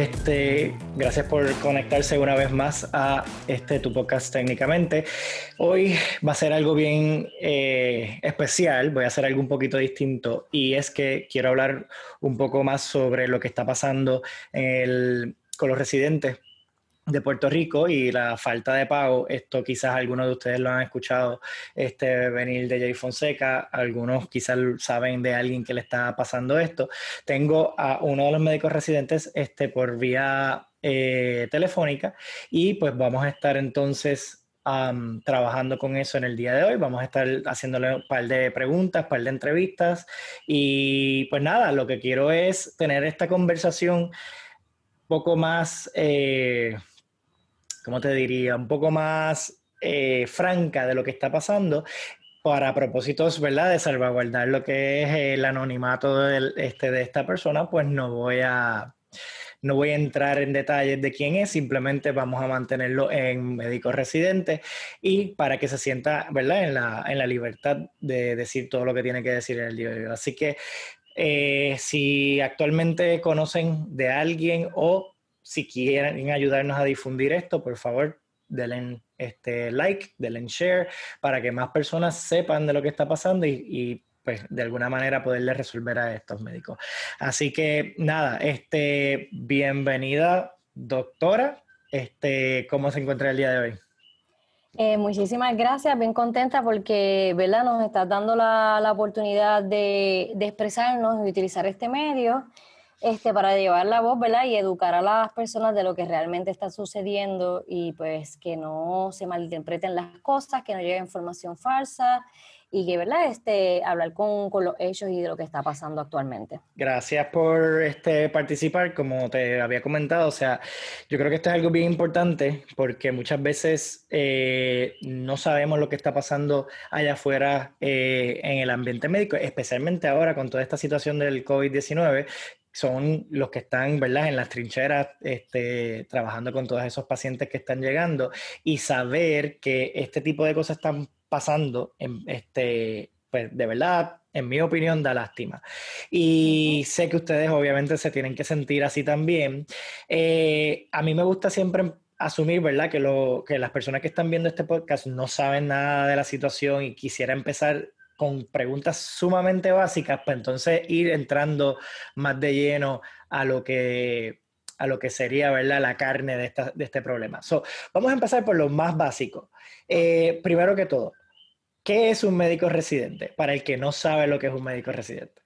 Este, gracias por conectarse una vez más a este tu podcast técnicamente. Hoy va a ser algo bien eh, especial, voy a hacer algo un poquito distinto y es que quiero hablar un poco más sobre lo que está pasando con los residentes de Puerto Rico y la falta de pago, esto quizás algunos de ustedes lo han escuchado este, venir de Jay Fonseca, algunos quizás saben de alguien que le está pasando esto. Tengo a uno de los médicos residentes este, por vía eh, telefónica y pues vamos a estar entonces trabajando con eso en el día de hoy. Vamos a estar haciéndole un par de preguntas, un par de entrevistas y pues nada, lo que quiero es tener esta conversación poco más... Eh, ¿cómo te diría? Un poco más eh, franca de lo que está pasando para propósitos, ¿verdad? De salvaguardar lo que es el anonimato de, este, de esta persona, pues no voy a... No voy a entrar en detalles de quién es, simplemente vamos a mantenerlo en médico residente y para que se sienta, ¿verdad?, en la, en la libertad de decir todo lo que tiene que decir en el día de hoy. Así que eh, si actualmente conocen de alguien o si quieren ayudarnos a difundir esto, por favor, denle este like, denle share, para que más personas sepan de lo que está pasando y, pues de alguna manera poderle resolver a estos médicos. Así que nada, este, bienvenida doctora, este, ¿cómo se encuentra el día de hoy? Eh, muchísimas gracias, bien contenta porque ¿verdad? nos estás dando la, la oportunidad de, de, expresarnos y utilizar este medio este, para llevar la voz, ¿verdad? Y educar a las personas de lo que realmente está sucediendo y pues que no se malinterpreten las cosas, que no llegue información falsa y que, ¿verdad? Este, hablar con, con, los hechos y de lo que está pasando actualmente. Gracias por este, participar, como te había comentado, o sea, yo creo que esto es algo bien importante porque muchas veces eh, no sabemos lo que está pasando allá afuera eh, en el ambiente médico, especialmente ahora con toda esta situación del COVID-19, son los que están, ¿verdad?, en las trincheras, este, trabajando con todos esos pacientes que están llegando y saber que este tipo de cosas están pasando, en, este, pues de verdad, en mi opinión, da lástima. Y sé que ustedes obviamente se tienen que sentir así también. Eh, a mí me gusta siempre asumir, ¿verdad?, que, lo, que las personas que están viendo este podcast no saben nada de la situación y quisiera empezar con preguntas sumamente básicas, pues entonces ir entrando más de lleno a lo que, a lo que sería ¿verdad? la carne de, esta, de este problema. So, vamos a empezar por lo más básico. Eh, primero que todo, ¿qué es un médico residente? Para el que no sabe lo que es un médico residente.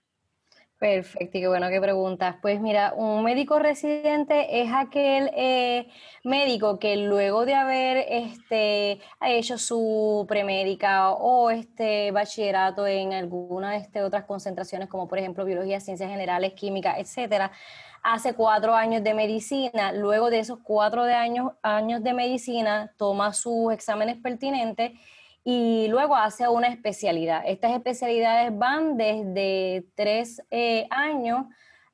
Perfecto, y qué bueno que preguntas. Pues mira, un médico residente es aquel eh, médico que luego de haber este, hecho su premédica o este bachillerato en alguna de este, otras concentraciones, como por ejemplo biología, ciencias generales, química, etcétera, hace cuatro años de medicina. Luego de esos cuatro años, años de medicina, toma sus exámenes pertinentes y luego hace una especialidad. Estas especialidades van desde tres eh, años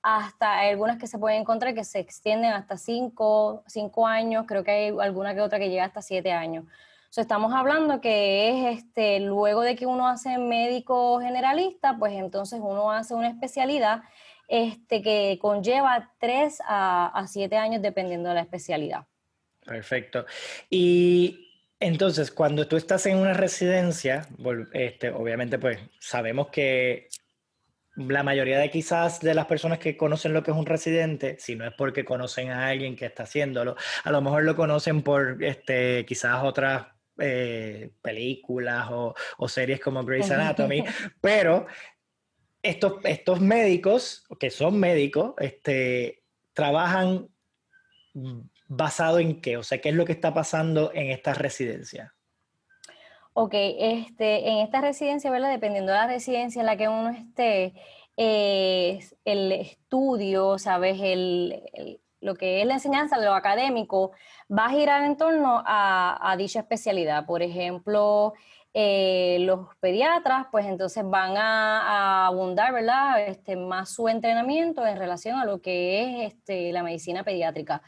hasta algunas que se pueden encontrar que se extienden hasta cinco, cinco, años, creo que hay alguna que otra que llega hasta siete años. O estamos hablando que es este, luego de que uno hace médico generalista, pues entonces uno hace una especialidad este, que conlleva tres a, a siete años dependiendo de la especialidad. Perfecto. Y entonces, cuando tú estás en una residencia, este, obviamente pues sabemos que la mayoría de quizás de las personas que conocen lo que es un residente, si no es porque conocen a alguien que está haciéndolo, a lo mejor lo conocen por este, quizás otras eh, películas o, series como Grey's Anatomy, pero estos, estos médicos, que son médicos, este, trabajan basado en qué? O sea, ¿qué es lo que está pasando en esta residencia? Ok, este, en esta residencia, ¿verdad? Dependiendo de la residencia en la que uno esté, el estudio, ¿sabes? El, lo que es la enseñanza, lo académico, va a girar en torno a, dicha especialidad. Por ejemplo, eh, los pediatras, pues entonces van a, abundar, ¿verdad? Este, más su entrenamiento en relación a lo que es este, la medicina pediátrica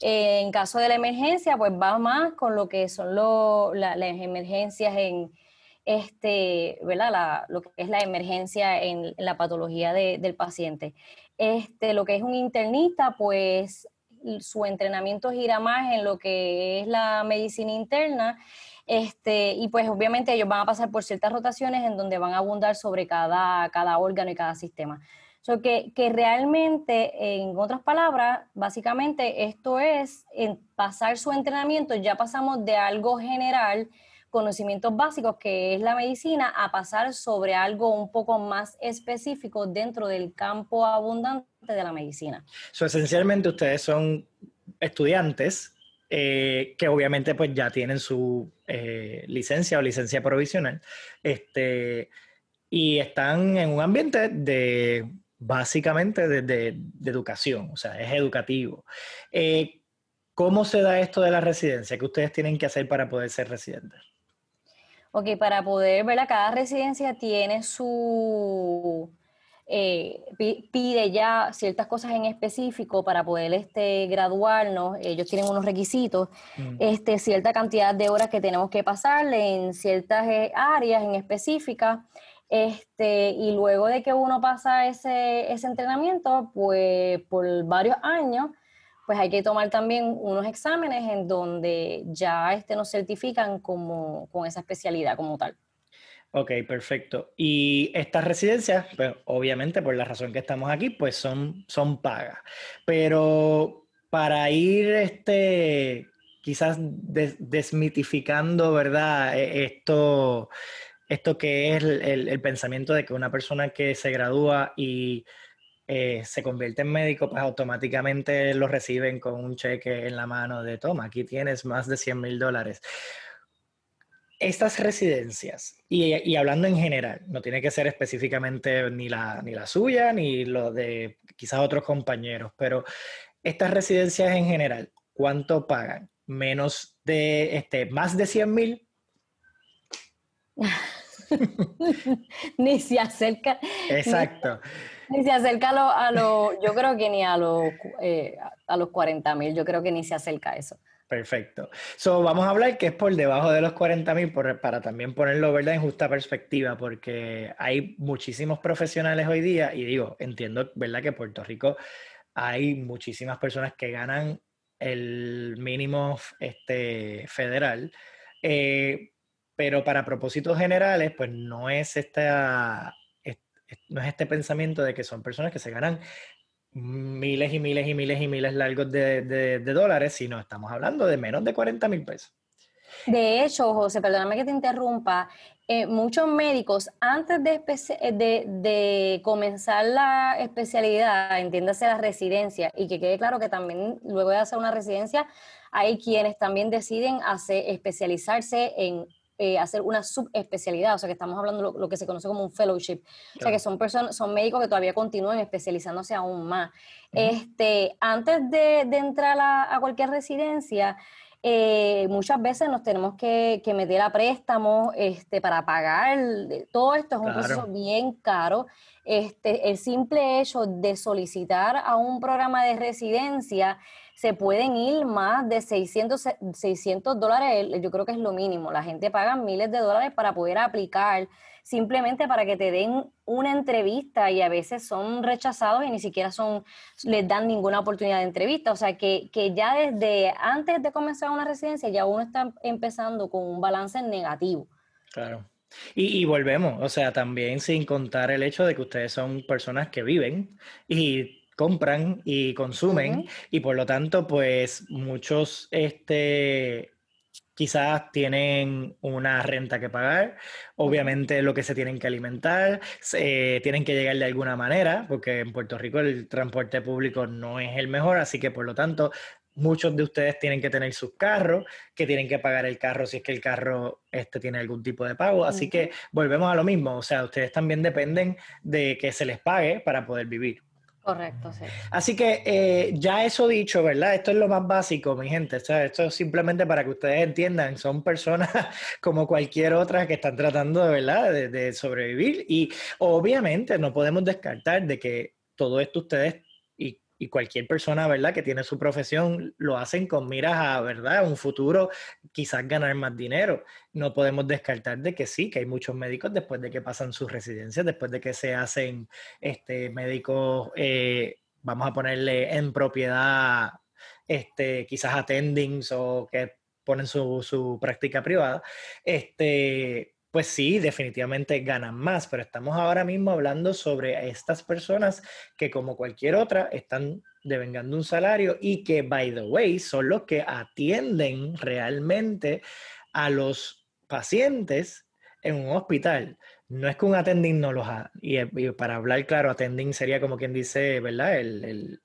en caso de la emergencia, pues va más con lo que son las emergencias en, este, ¿verdad? lo que es la emergencia en, la patología del paciente. Este, lo que es un internista, pues su entrenamiento gira más en lo que es la medicina interna. Este, y pues obviamente ellos van a pasar por ciertas rotaciones en donde van a abundar sobre cada, cada órgano y cada sistema. So que, realmente, en otras palabras, básicamente esto es pasar su entrenamiento, ya pasamos de algo general conocimientos básicos, que es la medicina, a pasar sobre algo un poco más específico dentro del campo abundante de la medicina. So, esencialmente ustedes son estudiantes eh, que obviamente pues ya tienen su eh, licencia o licencia provisional este, y están en un ambiente de básicamente de, educación, o sea, es educativo. Eh, ¿Cómo se da esto de la residencia? ¿Qué ustedes tienen que hacer para poder ser residentes? Ok, para poder, ¿verdad? Cada residencia tiene su, eh, pide ya ciertas cosas en específico para poder este, graduarnos. Ellos tienen unos requisitos, mm. este, cierta cantidad de horas que tenemos que pasarle en ciertas eh, áreas en específicas. Este, y luego de que uno pasa ese, ese entrenamiento, pues por varios años, pues hay que tomar también unos exámenes en donde ya este, nos certifican como, con esa especialidad como tal. Ok, perfecto. Y estas residencias, pues obviamente por la razón que estamos aquí, pues son, son pagas. Pero para ir este, quizás desmitificando, ¿verdad? E, esto, esto que es el, pensamiento de que una persona que se gradúa y eh, se convierte en médico, pues automáticamente lo reciben con un cheque en la mano de toma, aquí tienes más de 100 mil dólares. Estas residencias, y, hablando en general, no tiene que ser específicamente ni la, ni la suya, ni lo de quizás otros compañeros, pero estas residencias en general, ¿cuánto pagan? ¿Menos de, este, más de 100 mil? ni se acerca. Exacto. Ni se acerca a los, yo creo que ni a los, eh, a los 40 mil, yo creo que ni se acerca a eso. Perfecto. So, vamos a hablar que es por debajo de los 40 mil para también ponerlo ¿verdad? en justa perspectiva, porque hay muchísimos profesionales hoy día y digo, entiendo ¿verdad? que en Puerto Rico hay muchísimas personas que ganan el mínimo este, federal, eh, pero para propósitos generales, pues no es esta, no es este pensamiento de que son personas que se ganan miles y miles y miles y miles largos de, dólares, sino estamos hablando de menos de 40 mil pesos. De hecho, José, perdóname que te interrumpa, eh, muchos médicos antes de, de, de, comenzar la especialidad, entiéndase la residencia, y que quede claro que también luego de hacer una residencia, hay quienes también deciden hacer, especializarse en eh, hacer una subespecialidad, o sea que estamos hablando de lo, que se conoce como un fellowship, o sea que son personas, son médicos que todavía continúan especializándose aún más. este, antes de, de entrar a, a, cualquier residencia, eh, muchas veces nos tenemos que, que, meter a préstamos este, para pagar. Todo esto es un proceso bien caro. Este, el simple hecho de solicitar a un programa de residencia se pueden ir más de 600, 600 dólares, yo creo que es lo mínimo. La gente paga miles de dólares para poder aplicar, simplemente para que te den una entrevista y a veces son rechazados y ni siquiera son, les dan ninguna oportunidad de entrevista. O sea, que, que ya desde antes de comenzar una residencia ya uno está empezando con un balance negativo. Claro. Y, y, volvemos, o sea, también sin contar el hecho de que ustedes son personas que viven y compran y consumen y por lo tanto pues muchos este quizás tienen una renta que pagar, obviamente lo que se tienen que alimentar, se, tienen que llegar de alguna manera, porque en Puerto Rico el transporte público no es el mejor, así que por lo tanto muchos de ustedes tienen que tener sus carros, que tienen que pagar el carro si es que el carro este tiene algún tipo de pago, así que volvemos a lo mismo, o sea, ustedes también dependen de que se les pague para poder vivir. Correcto, sí. Así que eh, ya eso dicho, ¿verdad? Esto es lo más básico, mi gente. Esto es simplemente para que ustedes entiendan, son personas como cualquier otra que están tratando, ¿verdad?, de sobrevivir. Y obviamente no podemos descartar de que todo esto ustedes y cualquier persona, ¿verdad?, que tiene su profesión, lo hacen con miras a, ¿verdad?, un futuro, quizás ganar más dinero. No podemos descartar de que sí, que hay muchos médicos después de que pasan sus residencias, después de que se hacen este, médicos, eh, vamos a ponerle en propiedad este, quizás attendings o que ponen su, su práctica privada, este, pues sí, definitivamente ganan más, pero estamos ahora mismo hablando sobre estas personas que como cualquier otra están devengando un salario y que, by the way, son los que atienden realmente a los pacientes en un hospital. No es que un attending no los ha, y, para hablar claro, attending sería como quien dice, ¿verdad? El,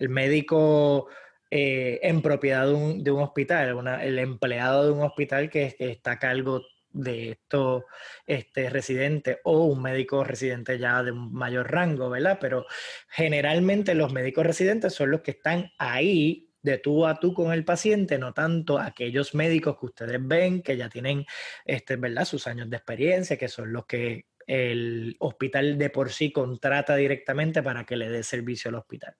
médico eh, en propiedad de un, hospital, el empleado de un hospital que, que está a cargo de estos este, residentes o un médico residente ya de un mayor rango, ¿verdad? Pero generalmente los médicos residentes son los que están ahí de tú a tú con el paciente, no tanto aquellos médicos que ustedes ven que ya tienen, este, ¿verdad? Sus años de experiencia, que son los que el hospital de por sí contrata directamente para que le dé servicio al hospital.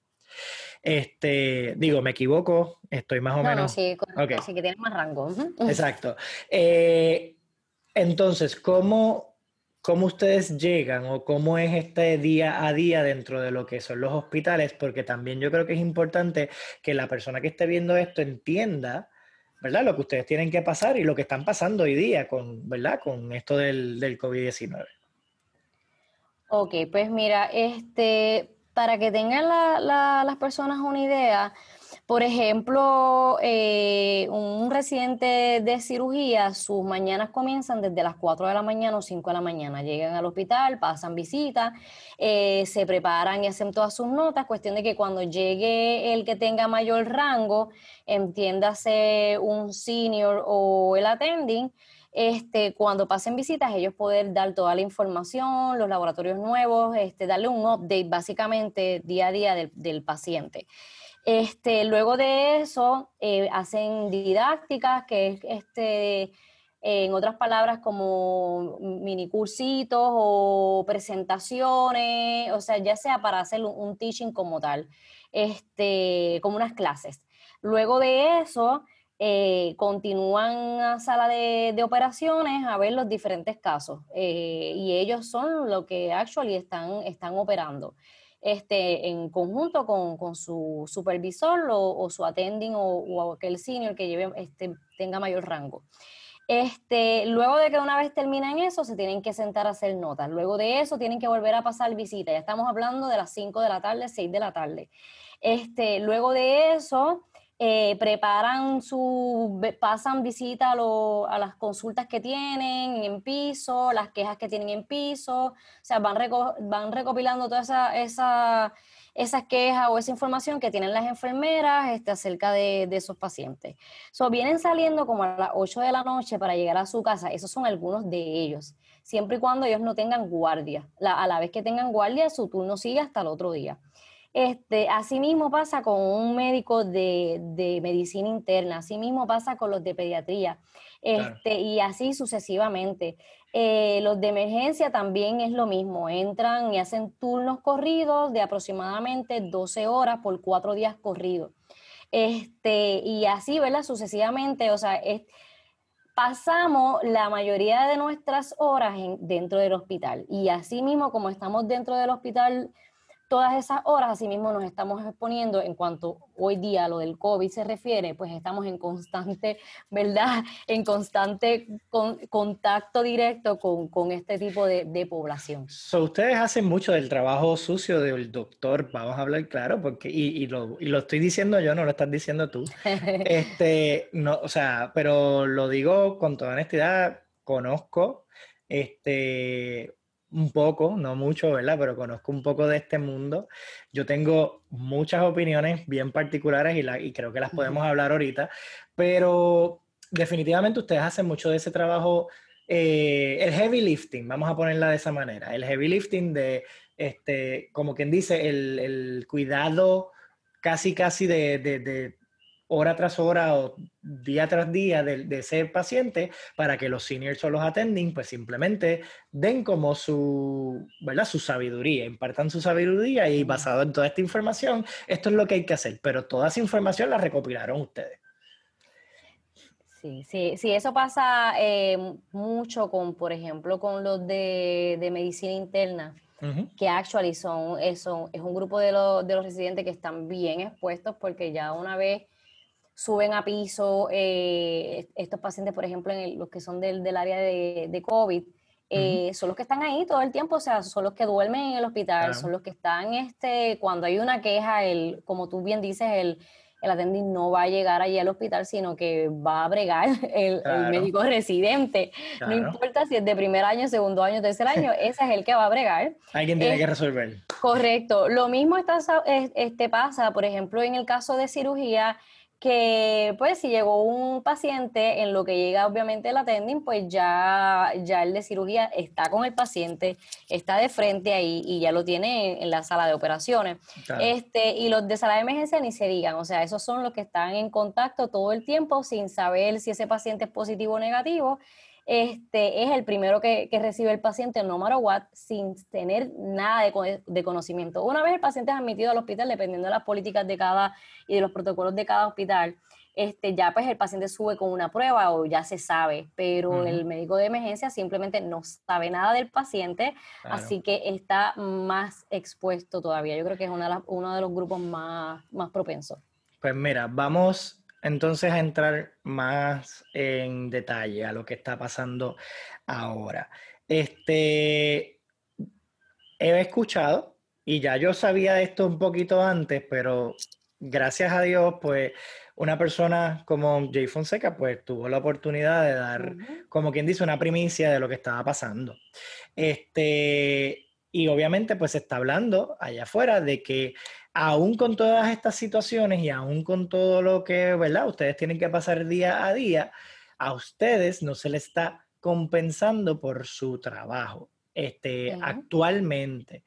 Este, digo, me equivoco, estoy más o menos. No, sí, sí que tiene más rango. Exacto. Eh, entonces, ¿cómo, ¿cómo ustedes llegan o cómo es este día a día dentro de lo que son los hospitales? Porque también yo creo que es importante que la persona que esté viendo esto entienda, ¿verdad? Lo que ustedes tienen que pasar y lo que están pasando hoy día con, ¿verdad? Con esto del, del COVID-19. Ok, pues mira, este, para que tengan las personas una idea, por ejemplo, eh, un residente de cirugía, sus mañanas comienzan desde las 4 de la mañana o 5 de la mañana. Llegan al hospital, pasan visita, eh, se preparan y hacen todas sus notas. Cuestión de que cuando llegue el que tenga mayor rango, entiéndase un senior o el attending, este, cuando pasen visitas, ellos poder dar toda la información, los laboratorios nuevos, este, darle un update básicamente día a día del paciente. Este, luego de eso, eh, hacen didácticas, que es, este, en otras palabras, como mini cursitos o presentaciones, o sea, ya sea para hacer un, teaching como tal, este, como unas clases. Luego de eso, eh, continúan a sala de, operaciones a ver los diferentes casos eh, y ellos son lo que actually están, están operando este, en conjunto con, su supervisor o, su attending o, aquel senior que lleve, este, tenga mayor rango. Este, luego de que una vez terminan eso, se tienen que sentar a hacer notas. Luego de eso, tienen que volver a pasar visita. Ya estamos hablando de las 5 de la tarde, 6 de la tarde. Este, luego de eso, eh, preparan su, pasan visita a, las consultas que tienen en piso, las quejas que tienen en piso, o sea, van, van recopilando toda esa, esa, esas quejas o esa información que tienen las enfermeras este, acerca de, esos pacientes. So, vienen saliendo como a las 8 de la noche para llegar a su casa, esos son algunos de ellos, siempre y cuando ellos no tengan guardia. a la vez que tengan guardia, su turno sigue hasta el otro día. Este, asimismo pasa con un médico de, medicina interna, asimismo pasa con los de pediatría, este, y así sucesivamente. Eh, los de emergencia también es lo mismo, entran y hacen turnos corridos de aproximadamente 12 horas por cuatro días corridos. Este, y así, ¿verdad? Sucesivamente, o sea, pasamos la mayoría de nuestras horas dentro del hospital. Y así mismo, como estamos dentro del hospital todas esas horas, asimismo, nos estamos exponiendo en cuanto hoy día a lo del COVID se refiere, pues estamos en constante, ¿verdad? En constante contacto directo con, este tipo de, población. ustedes hacen mucho del trabajo sucio del doctor, vamos a hablar claro, porque, y, lo, y lo estoy diciendo yo, no lo estás diciendo tú. este, no, o sea, pero lo digo con toda honestidad, conozco este, un poco, no mucho, ¿verdad? Pero conozco un poco de este mundo. Yo tengo muchas opiniones bien particulares y, la, y creo que las podemos hablar ahorita, pero definitivamente ustedes hacen mucho de ese trabajo, eh, el heavy lifting, vamos a ponerla de esa manera, el heavy lifting de, este, como quien dice, el, el cuidado casi, casi de, de hora tras hora o día tras día de, ser paciente para que los seniors o los attending pues simplemente den como su, ¿verdad? su sabiduría, impartan su sabiduría y basado en toda esta información, esto es lo que hay que hacer, pero toda esa información la recopilaron ustedes. Sí, sí, sí, eso pasa eh, mucho con, por ejemplo, con los de, medicina interna, que actually son, es, es un grupo de, de los residentes que están bien expuestos porque ya una vez suben a piso eh, estos pacientes, por ejemplo, en los que son del, del área de, de COVID, eh, son los que están ahí todo el tiempo, o sea, son los que duermen en el hospital, son los que están, este, cuando hay una queja, el, como tú bien dices, el, el attending no va a llegar allí al hospital, sino que va a bregar el, médico residente. No importa si es de primer año, segundo año, tercer año, ese es el que va a bregar. Alguien tiene que resolver. Correcto. Lo mismo está, este, pasa, por ejemplo, en el caso de cirugía, que pues si llegó un paciente, en lo que llega obviamente el attending, pues ya, ya el de cirugía está con el paciente, está de frente ahí y ya lo tiene en, la sala de operaciones. Este, y los de sala de emergencia ni se digan, o sea, esos son los que están en contacto todo el tiempo sin saber si ese paciente es positivo o negativo este, es el primero que, recibe el paciente, no matter what, sin tener nada de, conocimiento. Una vez el paciente es admitido al hospital, dependiendo de las políticas de cada y de los protocolos de cada hospital, este, ya pues el paciente sube con una prueba o ya se sabe, pero el médico de emergencia simplemente no sabe nada del paciente, así que está más expuesto todavía. Yo creo que es uno de los grupos más, más propensos. Pues mira, vamos entonces a entrar más en detalle a lo que está pasando ahora. Este, he escuchado, y ya yo sabía esto un poquito antes, pero gracias a Dios, pues una persona como Jay Fonseca, pues tuvo la oportunidad de dar, como quien dice, una primicia de lo que estaba pasando. Este, y obviamente, pues se está hablando allá afuera de que aún con todas estas situaciones y aún con todo lo que, ¿verdad? Ustedes tienen que pasar día a día, a ustedes no se les está compensando por su trabajo este, actualmente.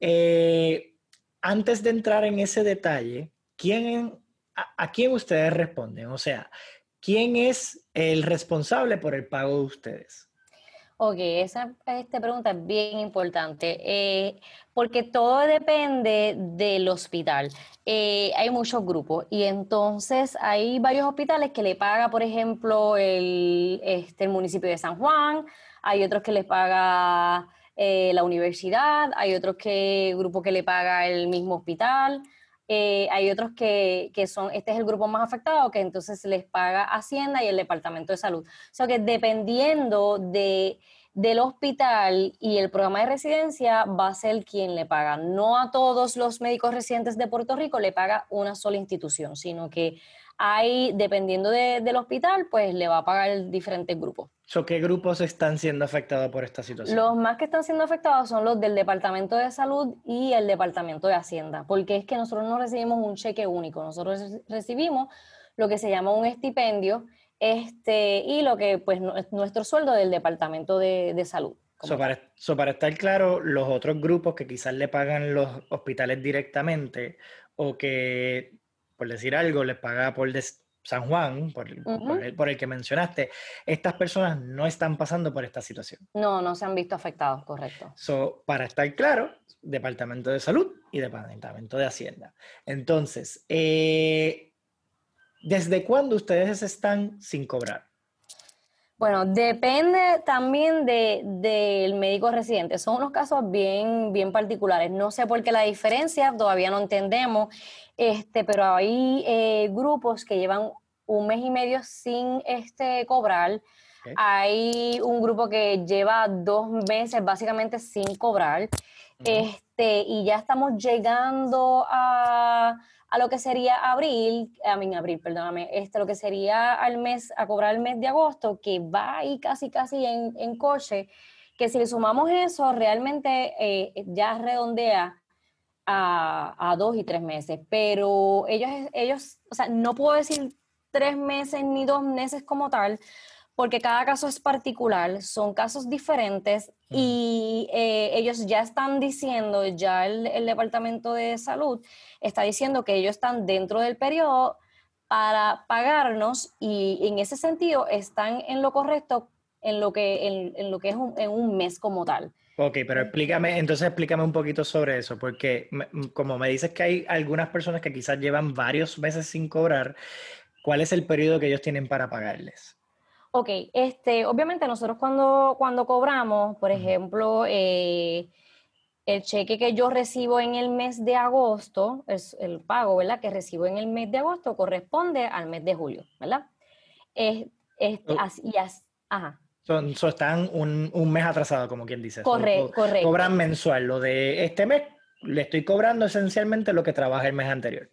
Eh, antes de entrar en ese detalle, ¿quién, a, quién ustedes responden? O sea, ¿quién es el responsable por el pago de ustedes? Ok, esa esta pregunta es bien importante, eh, porque todo depende del hospital. Eh, hay muchos grupos y entonces hay varios hospitales que le paga, por ejemplo, el, este, el municipio de San Juan, hay otros que le paga eh, la universidad, hay otros que grupo que le paga el mismo hospital. Hay otros que, que, son, este es el grupo más afectado, que entonces les paga Hacienda y el Departamento de Salud. O sea que dependiendo de del hospital y el programa de residencia va a ser quien le paga. No a todos los médicos residentes de Puerto Rico le paga una sola institución, sino que hay, dependiendo del hospital, pues le va a pagar diferentes grupos. ¿Qué grupos están siendo afectados por esta situación? Los más que están siendo afectados son los del Departamento de Salud y el Departamento de Hacienda, porque es que nosotros no recibimos un cheque único, nosotros recibimos lo que se llama un estipendio este, y lo que pues nuestro sueldo del Departamento de, Salud. So para, estar claro, los otros grupos que quizás le pagan los hospitales directamente o que, por decir algo, les paga por San Juan, por, el, que mencionaste, estas personas no están pasando por esta situación. No, no se han visto afectados, correcto. So, para estar claro, Departamento de Salud y Departamento de Hacienda. Entonces, eh, ¿Desde cuándo ustedes están sin cobrar? Bueno, depende también del médico residente. Son unos casos bien, bien particulares. No sé por qué la diferencia, todavía no entendemos, este, pero hay eh, grupos que llevan un mes y medio sin este, cobrar. Hay un grupo que lleva dos meses básicamente sin cobrar. este, y ya estamos llegando a a lo que sería abril, a mí abril, perdóname, este, lo que sería al mes, a cobrar el mes de agosto, que va ahí casi, casi en, coche, que si le sumamos eso, realmente eh, ya redondea a, dos y tres meses. Pero ellos, ellos, o sea, no puedo decir tres meses ni dos meses como tal, porque cada caso es particular, son casos diferentes y eh, ellos ya están diciendo, ya el, Departamento de Salud está diciendo que ellos están dentro del periodo para pagarnos y en ese sentido están en lo correcto en lo que, en, lo que es un, en un mes como tal. Ok, pero explícame, entonces explícame un poquito sobre eso, porque como me dices que hay algunas personas que quizás llevan varios meses sin cobrar, ¿cuál es el periodo que ellos tienen para pagarles? Ok, este, obviamente nosotros cuando, cuando cobramos, por ejemplo, eh, el cheque que yo recibo en el mes de agosto, es el pago, ¿verdad? Que recibo en el mes de agosto corresponde al mes de julio, ¿verdad? Es, oh. así, ajá. Son, están un, un, mes atrasado, como quien dice. Correcto, correcto. Cobran mensual. Lo de este mes le estoy cobrando esencialmente lo que trabaja el mes anterior.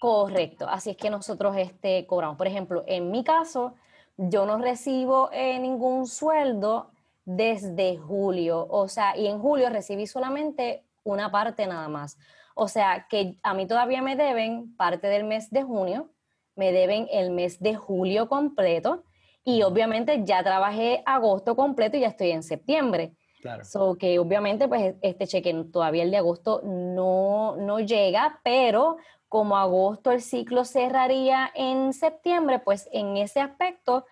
Correcto. Así es que nosotros este, cobramos. Por ejemplo, en mi caso, yo no recibo eh, ningún sueldo desde julio. O sea, y en julio recibí solamente una parte nada más. O sea, que a mí todavía me deben parte del mes de junio, me deben el mes de julio completo y obviamente ya trabajé agosto completo y ya estoy en septiembre. Claro. So que obviamente pues este cheque todavía el de agosto no, no llega, pero como agosto el ciclo cerraría en septiembre, pues en ese aspecto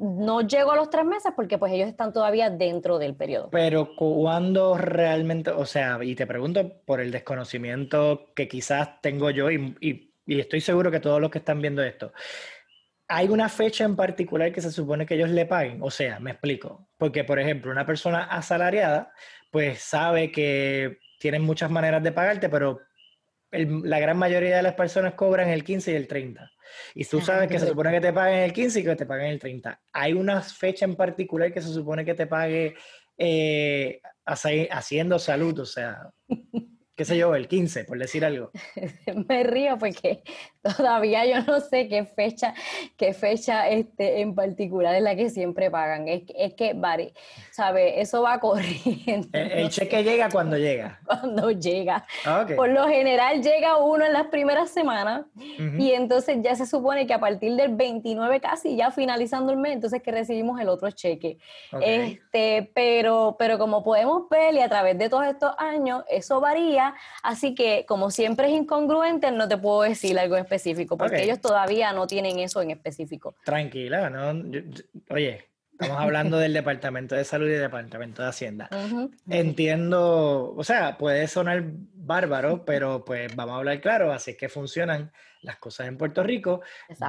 no llego a los tres meses porque pues ellos están todavía dentro del periodo. Pero cuando realmente, o sea, y te pregunto por el desconocimiento que quizás tengo yo y, y estoy seguro que todos los que están viendo esto, ¿Hay una fecha en particular que se supone que ellos le paguen? O sea, me explico. Porque, por ejemplo, una persona asalariada, pues sabe que tienen muchas maneras de pagarte, pero la gran mayoría de las personas cobran el 15 y el 30. Y tú sabes que se supone que te paguen el 15 y que te paguen el 30. ¿Hay una fecha en particular que se supone que te pague eh, haciendo salud? O sea, qué sé yo, el 15, por decir algo. Me río porque todavía yo no sé qué fecha, qué fecha este, en particular es la que siempre pagan. Es, es que, Bari, ¿sabe? Eso va corriendo. El, cheque llega cuando llega. Cuando llega. Ah, por lo general llega uno en las primeras semanas y entonces ya se supone que a partir del 29 casi, ya finalizando el mes, entonces que recibimos el otro cheque. Este, pero, pero como podemos ver y a través de todos estos años, eso varía así que como siempre es incongruente, no te puedo decir algo específico, porque ellos todavía no tienen eso en específico. Tranquila, ¿no? oye, estamos hablando del Departamento de Salud y del Departamento de Hacienda. Entiendo, o sea, puede sonar bárbaro, pero pues vamos a hablar claro, así es que funcionan las cosas en Puerto Rico.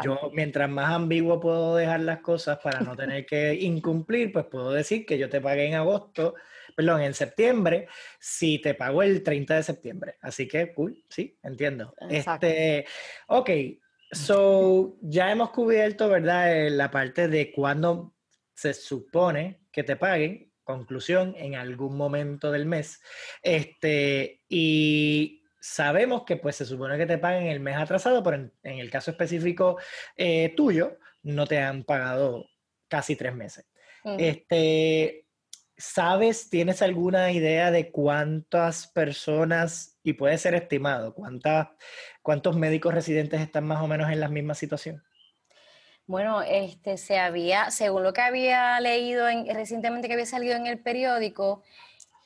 Yo, mientras más ambiguo puedo dejar las cosas para no tener que incumplir, pues puedo decir que yo te pagué en agosto perdón, en septiembre, si te pago el 30 de septiembre. Así que, cool, sí, entiendo. Este, ok, so ya hemos cubierto, ¿verdad? Eh, la parte de cuándo se supone que te paguen. Conclusión, en algún momento del mes. Este, y sabemos que pues se supone que te paguen el mes atrasado, pero en, el caso específico eh, tuyo, no te han pagado casi tres meses. Este, ¿Sabes, tienes alguna idea de cuántas personas, y puede ser estimado, cuántos médicos residentes están más o menos en la misma situación? Bueno, este, se había, según lo que había leído en, recientemente que había salido en el periódico,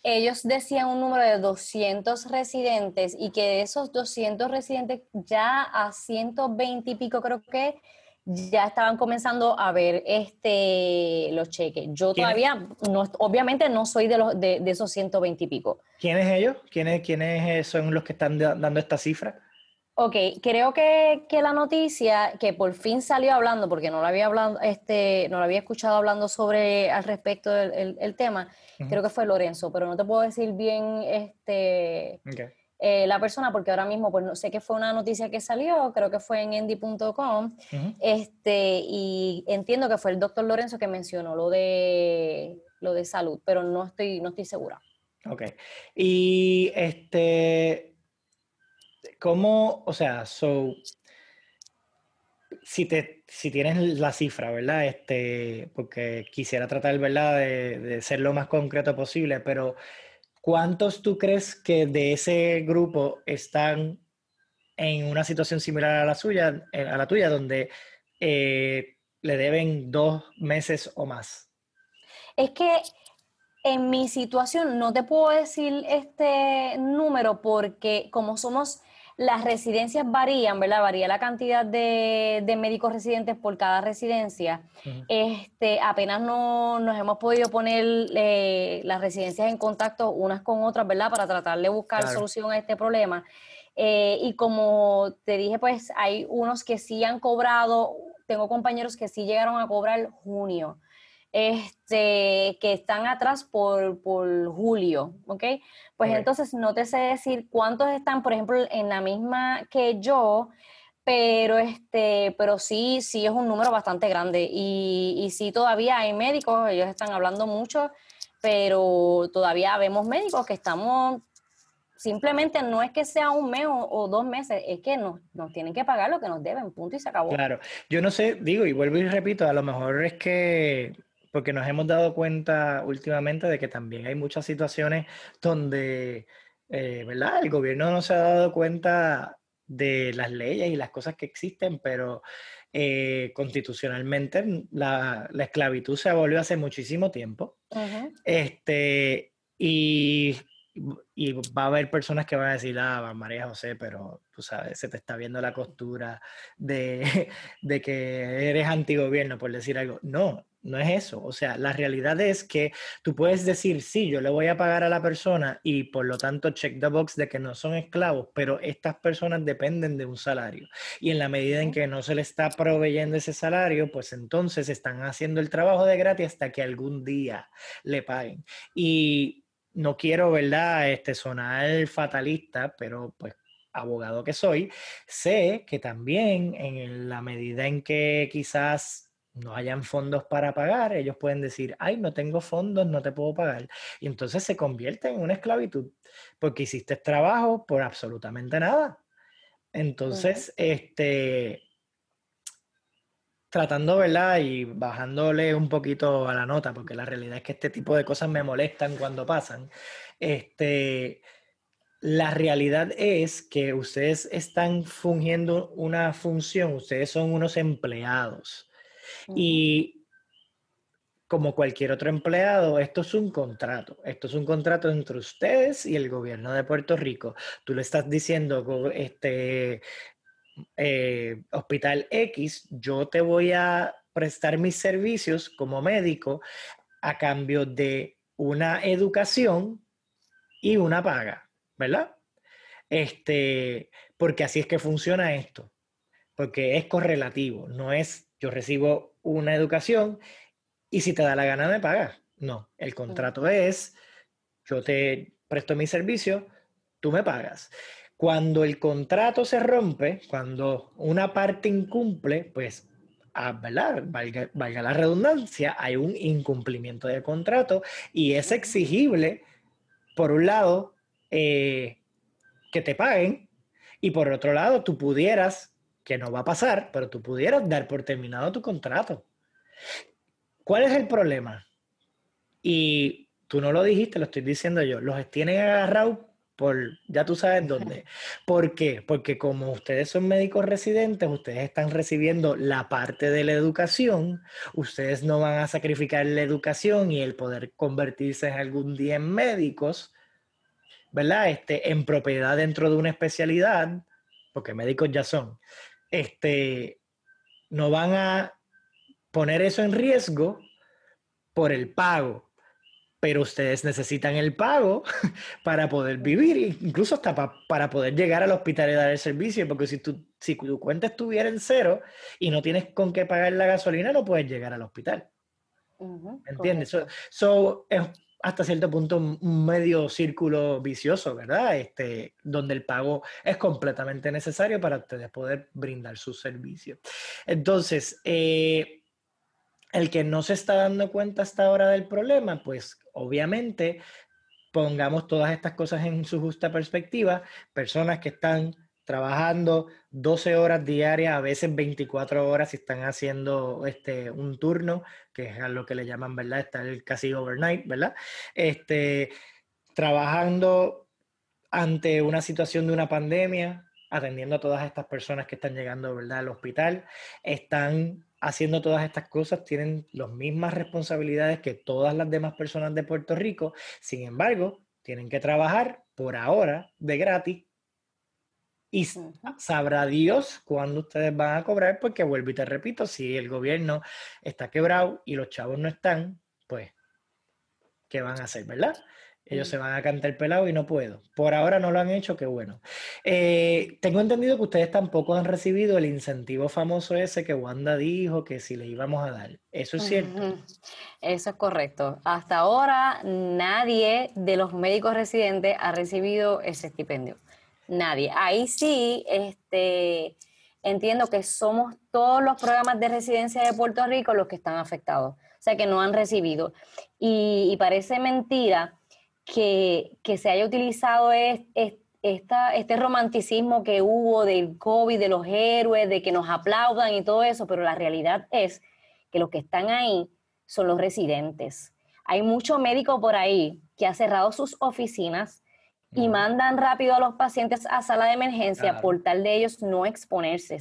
ellos decían un número de 200 residentes y que de esos 200 residentes ya a 120 y pico creo que ya estaban comenzando a ver este, los cheques. Yo todavía, no, obviamente no soy de, los, de, esos 120 y pico. ¿Quiénes ellos? ¿Quiénes, ¿Quiénes son los que están dando esta cifra? Ok, creo que, que, la noticia que por fin salió hablando, porque no lo había hablado, este, no lo había escuchado hablando sobre al respecto del el, tema, creo que fue Lorenzo, pero no te puedo decir bien este eh, la persona, porque ahora mismo pues no sé que fue una noticia que salió, creo que fue en endy.com, este, y entiendo que fue el doctor Lorenzo que mencionó lo de, lo de salud, pero no estoy, no estoy segura. Ok. Y este, ¿cómo, o sea, so, si, te, si tienes la cifra, ¿verdad? Este, porque quisiera tratar, ¿verdad?, de, de ser lo más concreto posible, pero ¿Cuántos tú crees que de ese grupo están en una situación similar a la suya, eh, a la tuya, donde eh, le deben dos meses o más? Es que en mi situación no te puedo decir este número porque como somos las residencias varían, ¿verdad? Varía la cantidad de, médicos residentes por cada residencia. este, apenas no, nos hemos podido poner eh, las residencias en contacto unas con otras, ¿verdad? Para tratar de buscar solución a este problema. Eh, y como te dije, pues hay unos que sí han cobrado, tengo compañeros que sí llegaron a cobrar junio. Este, que están atrás por, julio, ¿ok? Pues entonces no te sé decir cuántos están, por ejemplo, en la misma que yo, pero este, pero sí, sí es un número bastante grande y, y sí todavía hay médicos, ellos están hablando mucho, pero todavía vemos médicos que estamos simplemente no es que sea un mes o, dos meses, es que nos, nos, tienen que pagar lo que nos deben, punto y se acabó. Claro, yo no sé, digo y vuelvo y repito, a lo mejor es que, porque nos hemos dado cuenta últimamente de que también hay muchas situaciones donde, eh, ¿verdad? El gobierno no se ha dado cuenta de las leyes y las cosas que existen, pero eh, constitucionalmente la, la, esclavitud se abolió hace muchísimo tiempo. Este, y y va a haber personas que van a decir, ah, María José, pero tú sabes, se te está viendo la costura de, de que eres antigobierno, por decir algo. No, no es eso. O sea, la realidad es que tú puedes decir, sí, yo le voy a pagar a la persona y por lo tanto check the box de que no son esclavos, pero estas personas dependen de un salario. Y en la medida en que no se le está proveyendo ese salario, pues entonces están haciendo el trabajo de gratis hasta que algún día le paguen. Y no quiero, ¿verdad?, este, sonar fatalista, pero pues abogado que soy, sé que también en la medida en que quizás no hayan fondos para pagar, ellos pueden decir, ay, no tengo fondos, no te puedo pagar. Y entonces se convierte en una esclavitud, porque hiciste trabajo por absolutamente nada. Entonces, este, tratando, ¿verdad? Y bajándole un poquito a la nota, porque la realidad es que este tipo de cosas me molestan cuando pasan. Este, la realidad es que ustedes están fungiendo una función, ustedes son unos empleados. Y como cualquier otro empleado, esto es un contrato. Esto es un contrato entre ustedes y el gobierno de Puerto Rico. Tú le estás diciendo, este, eh, Hospital X, yo te voy a prestar mis servicios como médico a cambio de una educación y una paga, ¿verdad? Este, porque así es que funciona esto, porque es correlativo, no es yo recibo una educación y si te da la gana me pagas. No, el contrato es yo te presto mi servicio, tú me pagas. Cuando el contrato se rompe, cuando una parte incumple, pues, a, ¿verdad? Valga, la redundancia, hay un incumplimiento del contrato y es exigible, por un lado, eh, que te paguen y por otro lado, tú pudieras, que no va a pasar, pero tú pudieras dar por terminado tu contrato. ¿Cuál es el problema? Y tú no lo dijiste, lo estoy diciendo yo, los tienen agarrados por, ya tú sabes dónde. ¿Por qué? Porque como ustedes son médicos residentes, ustedes están recibiendo la parte de la educación, ustedes no van a sacrificar la educación y el poder convertirse en algún día en médicos, ¿verdad? Este, en propiedad dentro de una especialidad, porque médicos ya son, este, no van a poner eso en riesgo por el pago pero ustedes necesitan el pago para poder vivir, incluso hasta para poder llegar al hospital y dar el servicio, porque si tu, si tu cuenta estuviera en cero y no tienes con qué pagar la gasolina, no puedes llegar al hospital. ¿Entiendes? So, es hasta cierto punto un medio círculo vicioso, ¿verdad? Este, donde el pago es completamente necesario para ustedes poder brindar su servicio. Entonces, eh, el que no se está dando cuenta hasta ahora del problema, pues obviamente pongamos todas estas cosas en su justa perspectiva, personas que están trabajando 12 horas diarias, a veces 24 horas si están haciendo este, un turno, que es a lo que le llaman, ¿verdad? Está casi overnight, ¿verdad? Este, trabajando ante una situación de una pandemia, atendiendo a todas estas personas que están llegando, ¿verdad? Al hospital, están haciendo todas estas cosas tienen las mismas responsabilidades que todas las demás personas de Puerto Rico, sin embargo, tienen que trabajar por ahora de gratis y sabrá Dios cuándo ustedes van a cobrar, porque vuelvo y te repito, si el gobierno está quebrado y los chavos no están, pues, ¿qué van a hacer, verdad? Ellos se van a cantar el pelado y no puedo. Por ahora no lo han hecho, qué bueno. Eh, tengo entendido que ustedes tampoco han recibido el incentivo famoso ese que Wanda dijo que si le íbamos a dar. ¿Eso es cierto? Eso es correcto. Hasta ahora nadie de los médicos residentes ha recibido ese estipendio. Nadie. Ahí sí, este, entiendo que somos todos los programas de residencia de Puerto Rico los que están afectados. O sea, que no han recibido. y parece mentira que, se haya utilizado este romanticismo que hubo del COVID, de los héroes, de que nos aplaudan y todo eso, pero la realidad es que los que están ahí son los residentes. Hay mucho médico por ahí que ha cerrado sus oficinas y mandan rápido a los pacientes a sala de emergencia por tal de ellos no exponerse,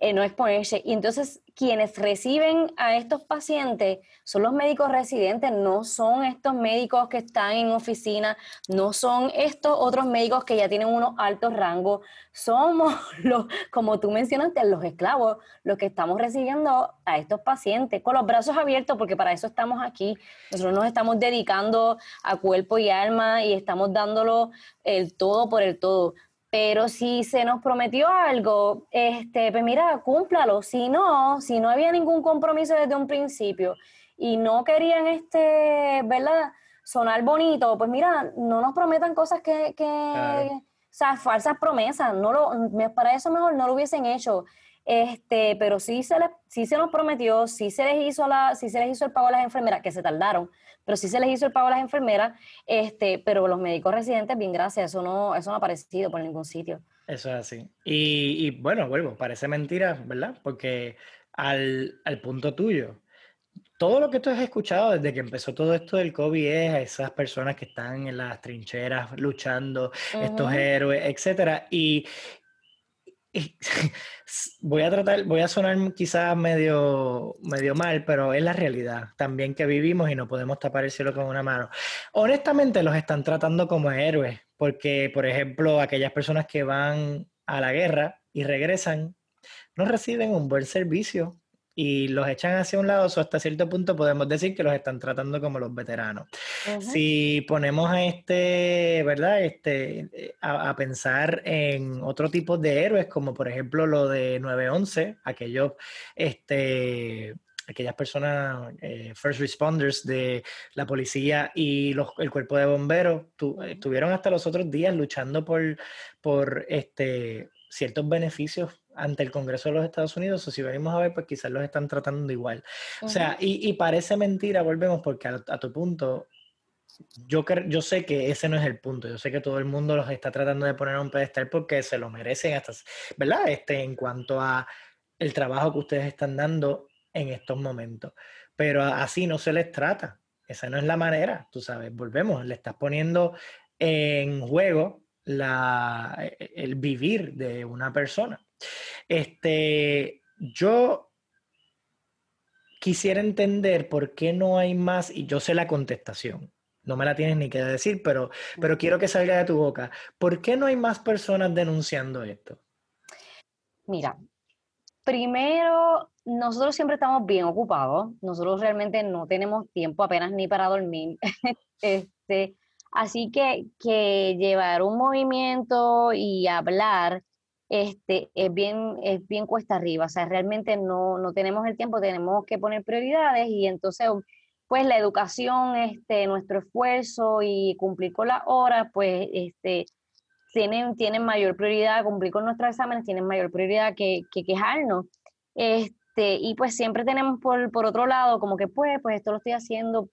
eh, no exponerse. Y entonces quienes reciben a estos pacientes son los médicos residentes, no son estos médicos que están en oficina, no son estos otros médicos que ya tienen unos altos rangos, somos los, como tú mencionaste, los esclavos, los que estamos recibiendo a estos pacientes con los brazos abiertos, porque para eso estamos aquí. Nosotros nos estamos dedicando a cuerpo y alma y estamos dándolo el todo por el todo. Pero si se nos prometió algo, este, pues mira, cúmplalo. Si no, si no había ningún compromiso desde un principio y no querían, este, ¿verdad? Sonar bonito, pues mira, no nos prometan cosas que, que o sea, falsas promesas. No lo, para eso mejor no lo hubiesen hecho. Este, pero sí se, les, sí se nos prometió, sí se les hizo la, sí se les hizo el pago a las enfermeras, que se tardaron, pero sí se les hizo el pago a las enfermeras, este, pero los médicos residentes, bien gracias, eso no, eso no ha aparecido por ningún sitio. Eso es así. Y, bueno, vuelvo, parece mentira, ¿verdad? Porque al, punto tuyo, todo lo que tú has escuchado desde que empezó todo esto del COVID es a esas personas que están en las trincheras luchando, estos héroes, etcétera. Y, voy a tratar, voy a sonar quizás medio, medio mal, pero es la realidad también que vivimos y no podemos tapar el cielo con una mano. Honestamente los están tratando como héroes, porque por ejemplo aquellas personas que van a la guerra y regresan no reciben un buen servicio y los echan hacia un lado, o hasta cierto punto podemos decir que los están tratando como los veteranos. Si ponemos a este, ¿verdad? Este, eh, a, pensar en otro tipo de héroes, como por ejemplo lo de 911, aquellos, este, aquellas personas, eh, first responders de la policía y los, el cuerpo de bomberos, estuvieron hasta los otros días luchando por, por este, ciertos beneficios ante el Congreso de los Estados Unidos, o si venimos a ver, pues quizás los están tratando igual. O sea, y, parece mentira, volvemos, porque a, tu punto, yo, yo sé que ese no es el punto, yo sé que todo el mundo los está tratando de poner a un pedestal porque se lo merecen hasta, ¿verdad? Este, en cuanto a el trabajo que ustedes están dando en estos momentos. Pero así no se les trata. Esa no es la manera, tú sabes, volvemos, le estás poniendo en juego la, e, el vivir de una persona. Este, yo quisiera entender por qué no hay más, y yo sé la contestación, no me la tienes ni que decir, pero, pero quiero que salga de tu boca. ¿Por qué no hay más personas denunciando esto? Mira, primero, nosotros siempre estamos bien ocupados, nosotros realmente no tenemos tiempo apenas ni para dormir. este, así que, que llevar un movimiento y hablar este, es, bien, es bien cuesta arriba, o sea, realmente no, no tenemos el tiempo, tenemos que poner prioridades y entonces, pues la educación, este, nuestro esfuerzo y cumplir con las horas, pues este, tienen, mayor prioridad, cumplir con nuestros exámenes tienen mayor prioridad que, que quejarnos. Este, y pues siempre tenemos por, por otro lado como que pues, pues esto lo estoy haciendo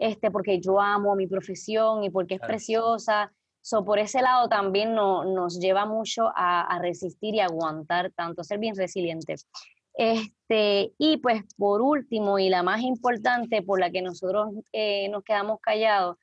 este, porque yo amo mi profesión y porque es preciosa So, por ese lado también nos lleva mucho a, resistir y aguantar tanto, ser bien resilientes. Este, y pues por último, y la más importante por la que nosotros eh, nos quedamos callados,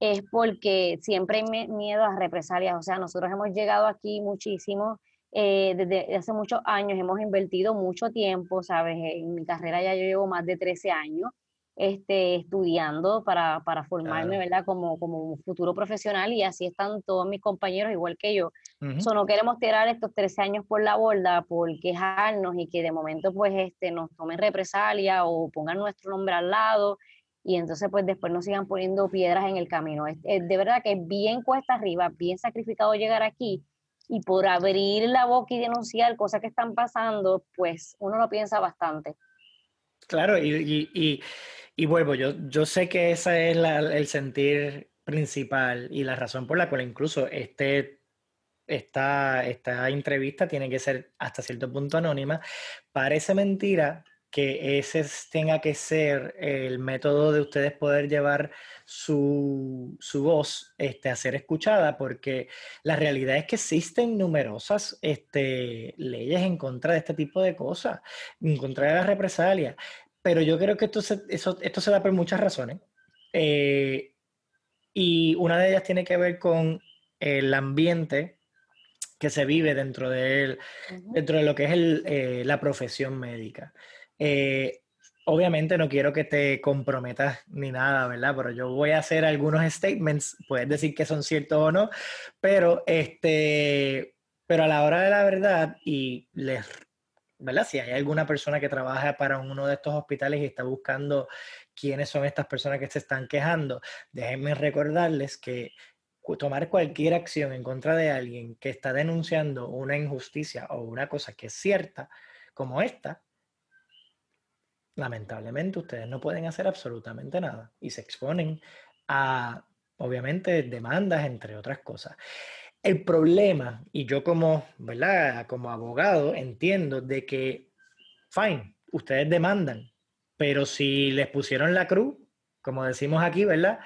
es porque siempre hay miedo a represalias. O sea, nosotros hemos llegado aquí muchísimo, eh, desde hace muchos años, hemos invertido mucho tiempo, ¿sabes? En mi carrera ya yo llevo más de 13 años este, estudiando para, para formarme, ¿verdad? Como, como futuro profesional y así están todos mis compañeros igual que yo. Uh no queremos tirar estos 13 años por la borda por quejarnos y que de momento pues este, nos tomen represalia o pongan nuestro nombre al lado y entonces pues después no sigan poniendo piedras en el camino. de verdad que bien cuesta arriba, bien sacrificado llegar aquí y por abrir la boca y denunciar cosas que están pasando, pues uno lo piensa bastante. Claro, y, vuelvo, yo, yo sé que ese es el sentir principal y la razón por la cual incluso este, esta, esta entrevista tiene que ser hasta cierto punto anónima. Parece mentira que ese tenga que ser el método de ustedes poder llevar su, voz este, a ser escuchada, porque la realidad es que existen numerosas este, leyes en contra de este tipo de cosas, en contra de la represalia, pero yo creo que esto se, eso, esto se da por muchas razones. Eh, y una de ellas tiene que ver con el ambiente que se vive dentro de, dentro de lo que es eh, la profesión médica. Eh, obviamente no quiero que te comprometas ni nada, ¿verdad? Pero yo voy a hacer algunos statements, puedes decir que son ciertos o no, pero este, pero a la hora de la verdad y les ¿verdad? Si hay alguna persona que trabaja para uno de estos hospitales y está buscando quiénes son estas personas que se están quejando, déjenme recordarles que tomar cualquier acción en contra de alguien que está denunciando una injusticia o una cosa que es cierta, como esta, lamentablemente ustedes no pueden hacer absolutamente nada y se exponen a, obviamente, demandas, entre otras cosas. El problema, y yo como, ¿verdad? como abogado entiendo de que, fine, ustedes demandan, pero si les pusieron la cruz, como decimos aquí, ¿verdad?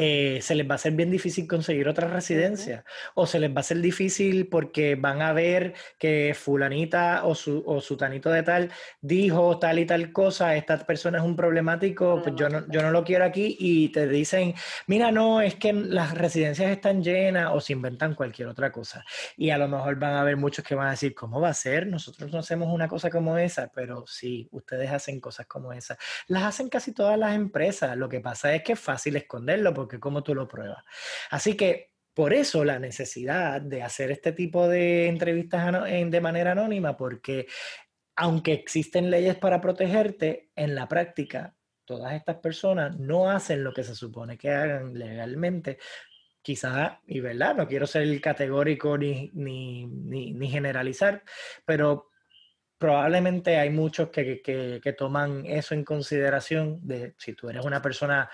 Eh, se les va a ser bien difícil conseguir otra residencia o se les va a ser difícil porque van a ver que fulanita o su, o sutanito de tal dijo tal y tal cosa, esta persona es un problemático, pues yo no, yo no lo quiero aquí y te dicen, mira, no, es que las residencias están llenas o se inventan cualquier otra cosa. Y a lo mejor van a haber muchos que van a decir, ¿cómo va a ser? Nosotros no hacemos una cosa como esa, pero sí, ustedes hacen cosas como esa. Las hacen casi todas las empresas, lo que pasa es que es fácil esconderlo porque que cómo tú lo pruebas. Así que por eso la necesidad de hacer este tipo de entrevistas de manera anónima, porque aunque existen leyes para protegerte, en la práctica todas estas personas no hacen lo que se supone que hagan legalmente. Quizás, y verdad, no quiero ser categórico ni, ni, ni, generalizar, pero probablemente hay muchos que, que, que, toman eso en consideración de si tú eres una persona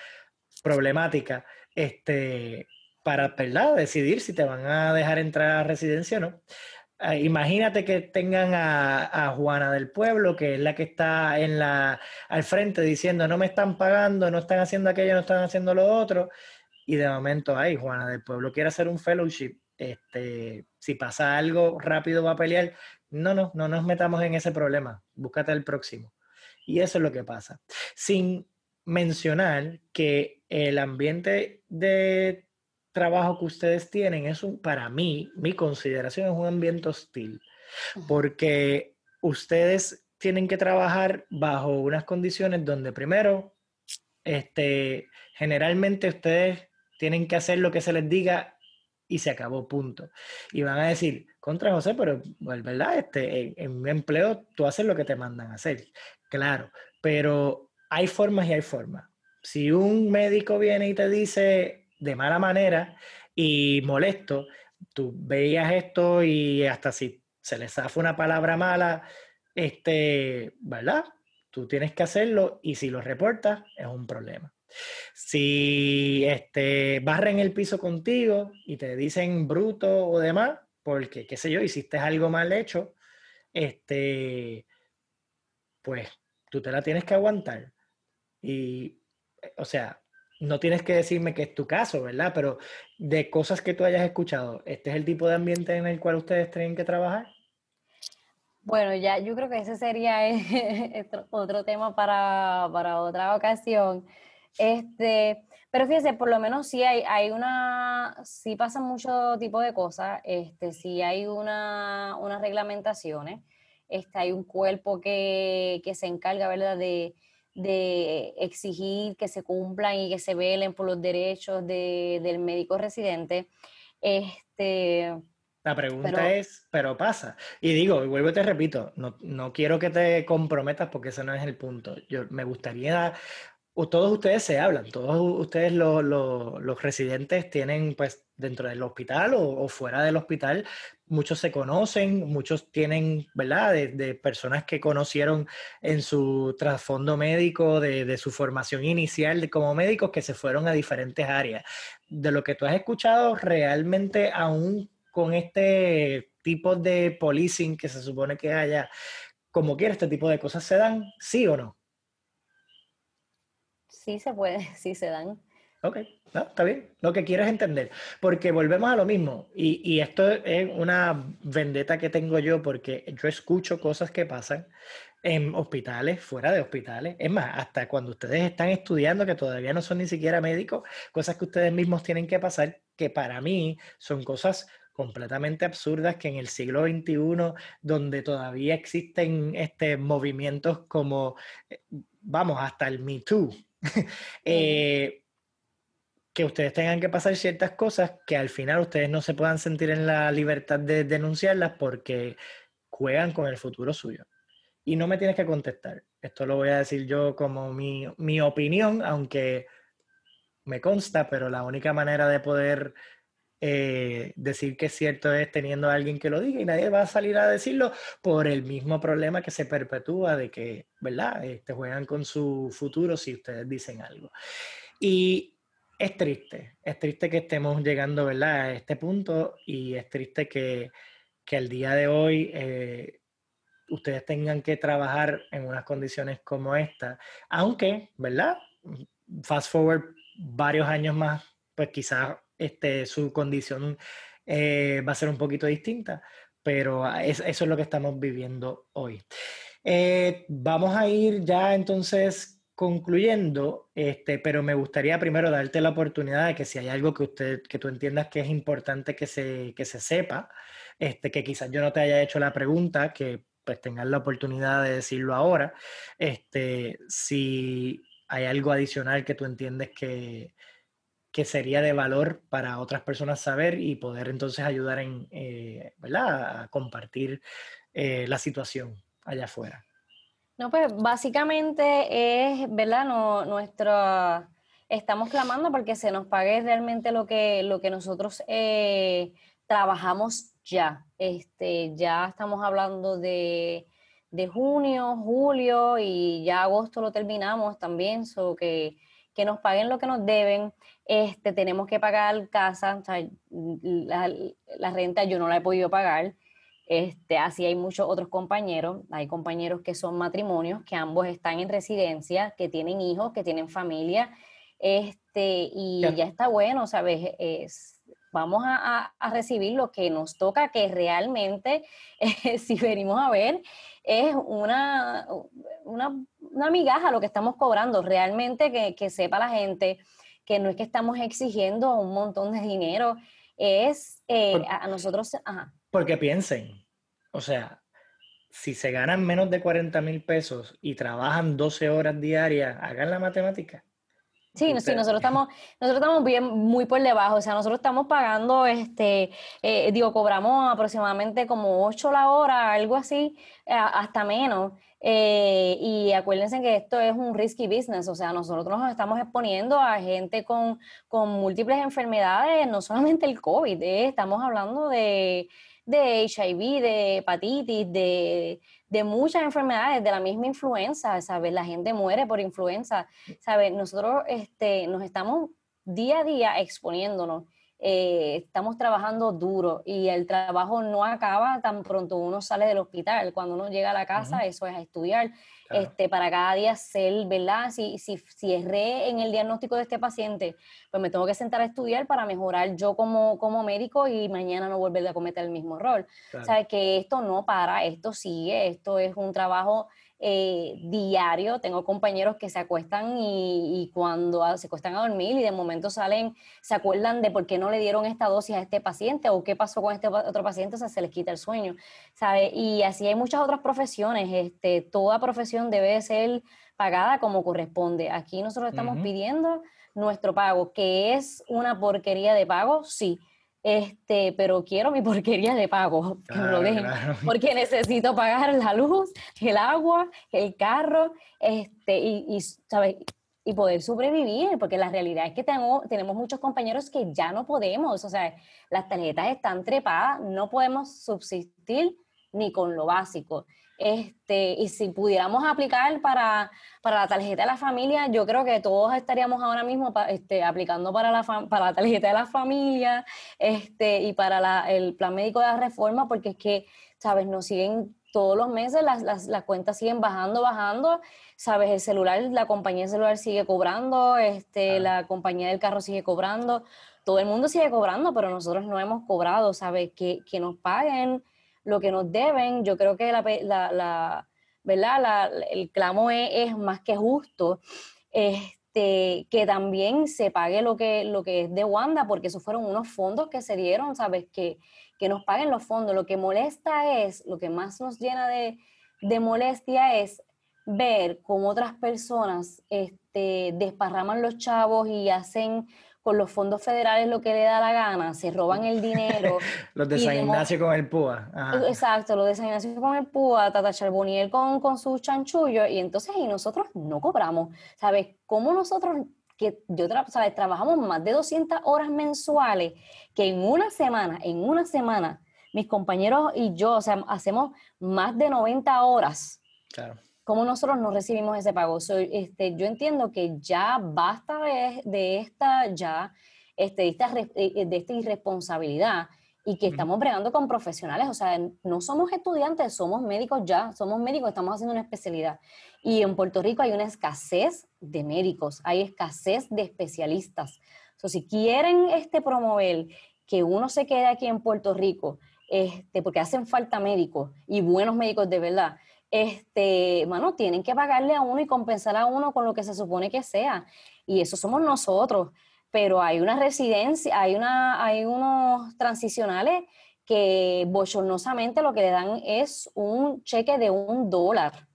problemática este, para ¿verdad? decidir si te van a dejar entrar a residencia o no. Ah, imagínate que tengan a, Juana del Pueblo, que es la que está en la, al frente diciendo no me están pagando, no están haciendo aquello, no están haciendo lo otro, y de momento, ay, Juana del Pueblo quiere hacer un fellowship, este, si pasa algo rápido va a pelear, no, no, no nos metamos en ese problema, búscate el próximo. Y eso es lo que pasa. Sin mencionar que el ambiente de trabajo que ustedes tienen es un, para mí, mi consideración es un ambiente hostil, porque ustedes tienen que trabajar bajo unas condiciones donde primero, este, generalmente ustedes tienen que hacer lo que se les diga y se acabó, punto. Y van a decir, contra José, pero pues, verdad, este, en, en mi empleo tú haces lo que te mandan a hacer. Claro, pero hay formas y hay formas. Si un médico viene y te dice de mala manera y molesto, tú veías esto y hasta si se le zafa una palabra mala, este, ¿verdad? Tú tienes que hacerlo y si lo reportas es un problema. Si este, barren el piso contigo y te dicen bruto o demás, porque, qué sé yo, hiciste algo mal hecho, este, pues tú te la tienes que aguantar. Y, eh, o sea, no tienes que decirme que es tu caso, ¿verdad? Pero de cosas que tú hayas escuchado, ¿este es el tipo de ambiente en el cual ustedes tienen que trabajar? Bueno, ya yo creo que ese sería otro tema para, para, otra ocasión. Este, pero fíjese, por lo menos sí hay, hay una, sí pasan mucho tipo de cosas, este, sí hay una, unas reglamentaciones, este, hay un cuerpo que, que se encarga, ¿verdad?, de, de exigir que se cumplan y que se velen por los derechos del médico residente. Este, la pregunta es, pero pasa. Y digo, y vuelvo y te repito, no, quiero que te comprometas porque ese no es el punto. Yo me gustaría todos ustedes se hablan, todos ustedes los residentes tienen pues dentro del hospital o, fuera del hospital, muchos se conocen, muchos tienen, ¿verdad? De, personas que conocieron en su trasfondo médico, de, su formación inicial como médicos que se fueron a diferentes áreas. De lo que tú has escuchado, realmente aún con este tipo de policing que se supone que haya, como quiera, este tipo de cosas se dan, sí o no? Sí se puede, sí se dan. Ok, está bien. Lo que quiero es entender. Porque volvemos a lo mismo. Y, y, esto es una vendetta que tengo yo porque yo escucho cosas que pasan en hospitales, fuera de hospitales. Es más, hasta cuando ustedes están estudiando, que todavía no son ni siquiera médicos, cosas que ustedes mismos tienen que pasar, que para mí son cosas completamente absurdas que en el siglo XXI, donde todavía existen este, movimientos como, eh, vamos, hasta el Me Too, eh, que ustedes tengan que pasar ciertas cosas que al final ustedes no se puedan sentir en la libertad de denunciarlas porque juegan con el futuro suyo. Y no me tienes que contestar. Esto lo voy a decir yo como mi, mi opinión, aunque me consta, pero la única manera de poder eh, decir que es cierto es teniendo a alguien que lo diga y nadie va a salir a decirlo por el mismo problema que se perpetúa de que, ¿verdad? Este, juegan con su futuro si ustedes dicen algo. Y es triste, es triste que estemos llegando, ¿verdad? A este punto y es triste que, que el día de hoy eh, ustedes tengan que trabajar en unas condiciones como esta, aunque, ¿verdad? Fast forward varios años más, pues quizás este, su condición eh, va a ser un poquito distinta, pero eso es lo que estamos viviendo hoy. Eh, vamos a ir ya entonces concluyendo, este, pero me gustaría primero darte la oportunidad de que si hay algo que, usted, que tú entiendas que es importante que se, que se sepa, este, que quizás yo no te haya hecho la pregunta, que pues tengas la oportunidad de decirlo ahora, este, si hay algo adicional que tú entiendes que, que sería de valor para otras personas saber y poder entonces ayudar en, eh, ¿verdad? a compartir eh, la situación allá afuera. No, pues básicamente es, ¿verdad? No, nuestro, estamos clamando porque se nos pague realmente lo que, lo que nosotros eh, trabajamos ya. Este, ya estamos hablando de, de, junio, julio y ya agosto lo terminamos también, so que, que nos paguen lo que nos deben este, tenemos que pagar casa, la, renta yo no la he podido pagar, este, así hay muchos otros compañeros, hay compañeros que son matrimonios, que ambos están en residencia, que tienen hijos, que tienen familia, este, y ya. está bueno, ¿sabes? Es, vamos a, recibir lo que nos toca, que realmente, si venimos a ver, es una, una, una, migaja lo que estamos cobrando, realmente que, que sepa la gente que no es que estamos exigiendo un montón de dinero, es eh, a, nosotros... Porque piensen, o sea, si se ganan menos de 40 mil pesos y trabajan 12 horas diarias, hagan la matemática. Sí, sí, nosotros estamos, nosotros estamos bien muy por debajo, o sea, nosotros estamos pagando, este, eh, digo, cobramos aproximadamente como 8 la hora, algo así, hasta menos. Eh, y acuérdense que esto es un risky business, o sea, nosotros nos estamos exponiendo a gente con, con múltiples enfermedades, no solamente el COVID, eh, estamos hablando de, de HIV, de hepatitis, de, de, muchas enfermedades, de la misma influenza, ¿sabes? La gente muere por influenza, ¿sabes? Nosotros este, nos estamos día a día exponiéndonos eh, estamos trabajando duro y el trabajo no acaba tan pronto uno sale del hospital. Cuando uno llega a la casa, eso es a estudiar. Este, para cada día ser, ¿verdad? Si, si, si erré en el diagnóstico de este paciente, pues me tengo que sentar a estudiar para mejorar yo como, como médico y mañana no volver a cometer el mismo error. O sea, que esto no para, esto sigue, esto es un trabajo eh, diario. Tengo compañeros que se acuestan y, cuando se acuestan a dormir y de momento salen, se acuerdan de por qué no le dieron esta dosis a este paciente o qué pasó con este otro paciente, o sea, se les quita el sueño, ¿sabe? Y así hay muchas otras profesiones. Este, toda profesión debe ser pagada como corresponde. Aquí nosotros estamos pidiendo nuestro pago, que es una porquería de pago, sí este, pero quiero mi porquería de pago, que me lo dejen, porque necesito pagar la luz, el agua, el carro, este, y, y ¿sabes? y poder sobrevivir, porque la realidad es que tenemos, tenemos muchos compañeros que ya no podemos, o sea, las tarjetas están trepadas, no podemos subsistir ni con lo básico. Este, y si pudiéramos aplicar para, para la tarjeta de la familia, yo creo que todos estaríamos ahora mismo este, aplicando para la, para la tarjeta de la familia este, y para la, el plan médico de la reforma, porque es que, ¿sabes? Nos siguen todos los meses, las, las, las cuentas siguen bajando, bajando sabes, el celular, la compañía celular sigue cobrando, este, la compañía del carro sigue cobrando, todo el mundo sigue cobrando, pero nosotros no hemos cobrado, sabes, que, que nos paguen lo que nos deben, yo creo que la, la, ¿verdad? el clamo es, más que justo. Este, que también se pague lo que, lo que es de Wanda, porque esos fueron unos fondos que se dieron, ¿sabes? Que, que nos paguen los fondos. Lo que molesta es, lo que más nos llena de, de molestia es ver cómo otras personas este, desparraman los chavos y hacen con los fondos federales lo que le da la gana, se roban el dinero. los de San Ignacio con el PUA. Exacto, los de San Ignacio con el PUA, Tata Charboniel con, con su chanchullo, y entonces, y nosotros no cobramos. ¿Sabes? ¿Cómo nosotros, que yo, ¿sabes? Trabajamos más de 200 horas mensuales, que en una semana, en una semana, mis compañeros y yo, o sea, hacemos más de 90 horas. Claro ¿Cómo nosotros no recibimos ese pago? este, yo entiendo que ya basta de, esta, ya, este, de, esta, eh, de esta irresponsabilidad y que estamos bregando con profesionales, o sea, no somos estudiantes, somos médicos ya, somos médicos, estamos haciendo una especialidad. Y en Puerto Rico hay una escasez de médicos, hay escasez de especialistas. O si quieren este, promover que uno se quede aquí en Puerto Rico, este, porque hacen falta médicos y buenos médicos de verdad, este, bueno, tienen que pagarle a uno y compensar a uno con lo que se supone que sea. Y eso somos nosotros. Pero hay una residencia, hay, una, hay unos transicionales que bochornosamente lo que le dan es un cheque de un dólar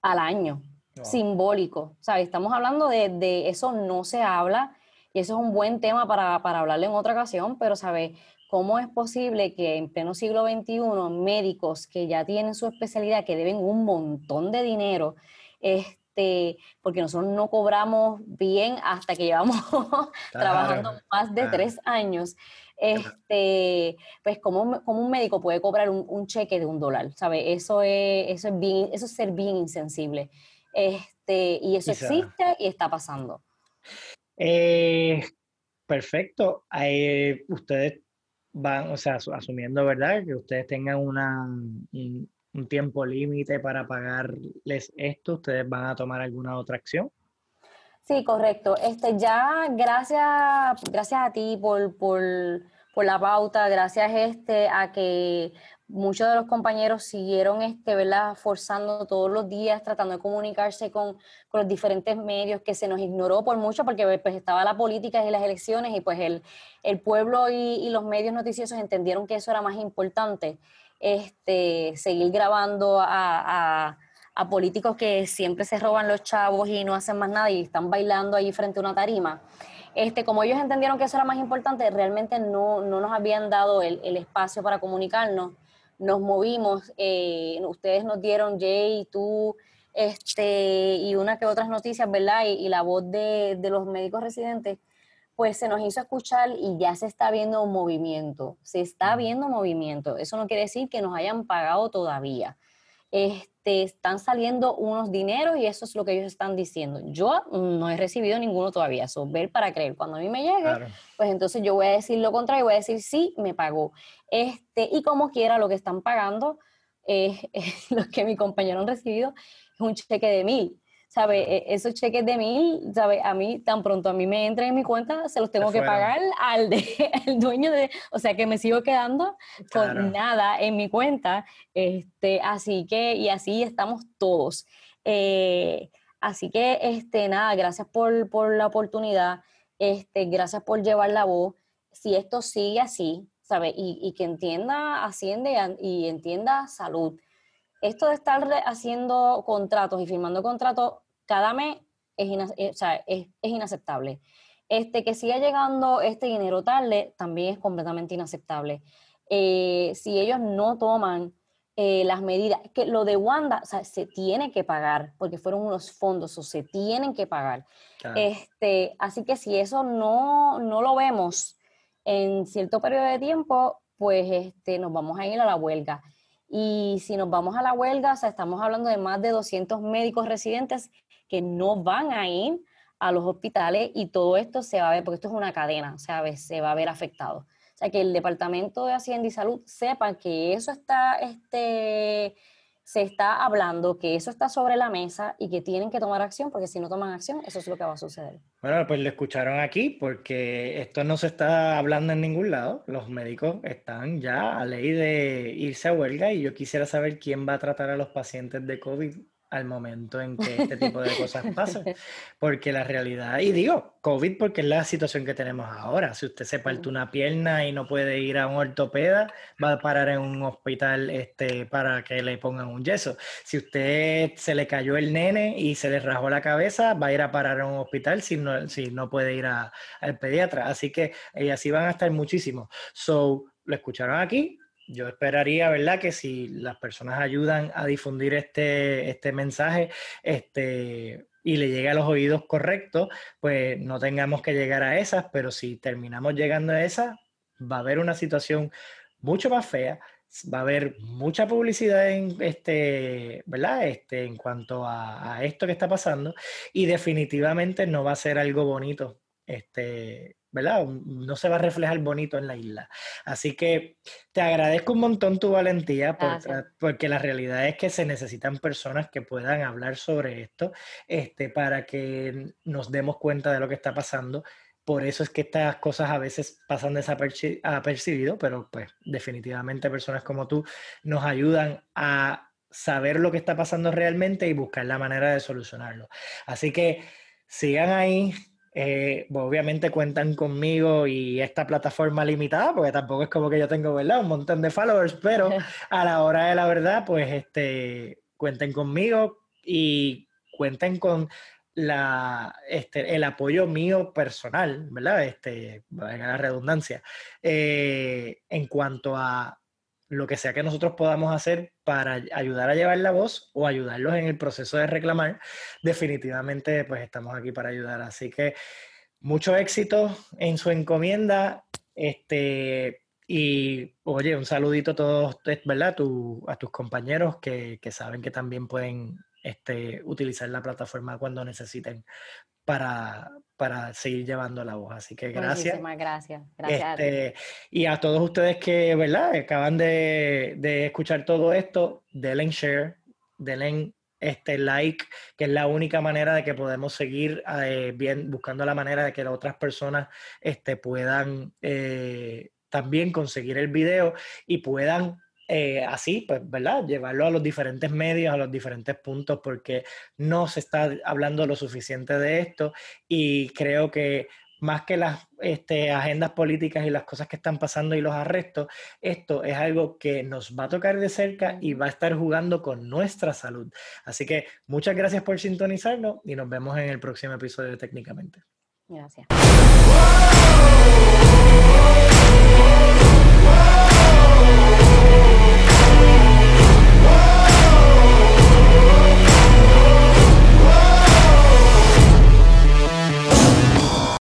al año, simbólico. ¿Sabes? Estamos hablando de, de, eso, no se habla, y eso es un buen tema para, para hablarle en otra ocasión, pero, ¿sabes? ¿Cómo es posible que en pleno siglo XXI médicos que ya tienen su especialidad, que deben un montón de dinero, este, porque nosotros no cobramos bien hasta que llevamos trabajando más de tres años, este, pues como, como un médico puede cobrar un, cheque de un dólar, ¿sabe? Eso es, eso es bien, eso es ser bien insensible. Este, y eso existe y está pasando. Eh, perfecto. Eh, ustedes van, o sea, asumiendo, ¿verdad? Que ustedes tengan una, un, tiempo límite para pagarles esto, ¿ustedes van a tomar alguna otra acción? Sí, correcto. Este, ya gracias, gracias a ti por, por, por la pauta, gracias este, a que muchos de los compañeros siguieron este, ¿verdad? forzando todos los días, tratando de comunicarse con, con, los diferentes medios, que se nos ignoró por mucho porque pues, estaba la política y las elecciones y pues el, el pueblo y, los medios noticiosos entendieron que eso era más importante, este, seguir grabando a, a, políticos que siempre se roban los chavos y no hacen más nada y están bailando ahí frente a una tarima. Este, como ellos entendieron que eso era más importante, realmente no, no nos habían dado el espacio para comunicarnos nos movimos, eh, ustedes nos dieron, Jay, tú, este, y una que otras noticias, ¿verdad? Y, la voz de, de, los médicos residentes, pues se nos hizo escuchar y ya se está viendo un movimiento, se está viendo movimiento. Eso no quiere decir que nos hayan pagado todavía. Este, están saliendo unos dineros y eso es lo que ellos están diciendo. Yo no he recibido ninguno todavía, eso ver para creer. Cuando a mí me llegue, pues entonces yo voy a decir lo contrario, voy a decir sí, me pagó. Este, y como quiera, lo que están pagando, eh, los que mi compañero han recibido, es un cheque de mil. ¿Sabe? E, esos cheques de mil, ¿sabe? A mí, tan pronto a mí me entren en mi cuenta, se los tengo que pagar al, de, dueño de, o sea que me sigo quedando con nada en mi cuenta, este, así que, y así estamos todos. Eh, así que, este, nada, gracias por, por la oportunidad, este, gracias por llevar la voz. Si esto sigue así, ¿sabe? Y, y que entienda Hacienda y entienda salud esto de estar haciendo contratos y firmando contratos cada mes es, eh, inaceptable. Este, que siga llegando este dinero tarde también es completamente inaceptable. Eh, si ellos no toman eh, las medidas, que lo de Wanda, o sea, se tiene que pagar, porque fueron unos fondos, o se tienen que pagar. Este, así que si eso no, no lo vemos en cierto periodo de tiempo, pues este, nos vamos a ir a la huelga. Y si nos vamos a la huelga, o sea, estamos hablando de más de 200 médicos residentes que no van a ir a los hospitales y todo esto se va a ver, porque esto es una cadena, o sea, se va a ver afectado. O sea, que el Departamento de Hacienda y Salud sepa que eso está, este, se está hablando, que eso está sobre la mesa y que tienen que tomar acción, porque si no toman acción, eso es lo que va a suceder. Bueno, pues lo escucharon aquí, porque esto no se está hablando en ningún lado. Los médicos están ya a ley de irse a huelga y yo quisiera saber quién va a tratar a los pacientes de COVID al momento en que este tipo de cosas pasan. Porque la realidad, y digo, COVID porque es la situación que tenemos ahora. Si usted se parte una pierna y no puede ir a un ortopeda, va a parar en un hospital este, para que le pongan un yeso. Si usted se le cayó el nene y se le rajó la cabeza, va a ir a parar en un hospital si no, si no puede ir a, al pediatra. Así que y así van a estar muchísimos. So, lo escucharon aquí, yo esperaría, ¿verdad?, que si las personas ayudan a difundir este, este mensaje este, y le llegue a los oídos correctos, pues no tengamos que llegar a esas, pero si terminamos llegando a esas, va a haber una situación mucho más fea, va a haber mucha publicidad en, este, ¿verdad? Este, en cuanto a, a esto que está pasando y definitivamente no va a ser algo bonito este, ¿verdad? No se va a reflejar bonito en la isla. Así que te agradezco un montón tu valentía, porque la realidad es que se necesitan personas que puedan hablar sobre esto, este, para que nos demos cuenta de lo que está pasando. Por eso es que estas cosas a veces pasan desapercibido, pero pues definitivamente personas como tú nos ayudan a saber lo que está pasando realmente y buscar la manera de solucionarlo. Así que sigan ahí, eh, pues, obviamente cuentan conmigo y esta plataforma limitada, porque tampoco es como que yo tengo, ¿verdad? Un montón de followers, pero a la hora de la verdad, pues este, cuenten conmigo y cuenten con la, este, el apoyo mío personal, ¿verdad? Este, la redundancia, eh, en cuanto a lo que sea que nosotros podamos hacer para ayudar a llevar la voz o ayudarlos en el proceso de reclamar, definitivamente pues estamos aquí para ayudar. Así que mucho éxito en su encomienda. Este, y oye, un saludito a todos, ¿verdad? a tus compañeros que, que, saben que también pueden este, utilizar la plataforma cuando necesiten para, para seguir llevando la voz. Así que gracias. Muchísimas gracias. Gracias. Este, y a todos ustedes que, ¿verdad? Acaban de, de escuchar todo esto, denle share, denle este like, que es la única manera de que podemos seguir eh, bien, buscando la manera de que las otras personas este, puedan eh, también conseguir el video y puedan eh, así, pues, ¿verdad? Llevarlo a los diferentes medios, a los diferentes puntos, porque no se está hablando lo suficiente de esto y creo que más que las este, agendas políticas y las cosas que están pasando y los arrestos, esto es algo que nos va a tocar de cerca y va a estar jugando con nuestra salud. Así que muchas gracias por sintonizarnos y nos vemos en el próximo episodio de Técnicamente. Gracias.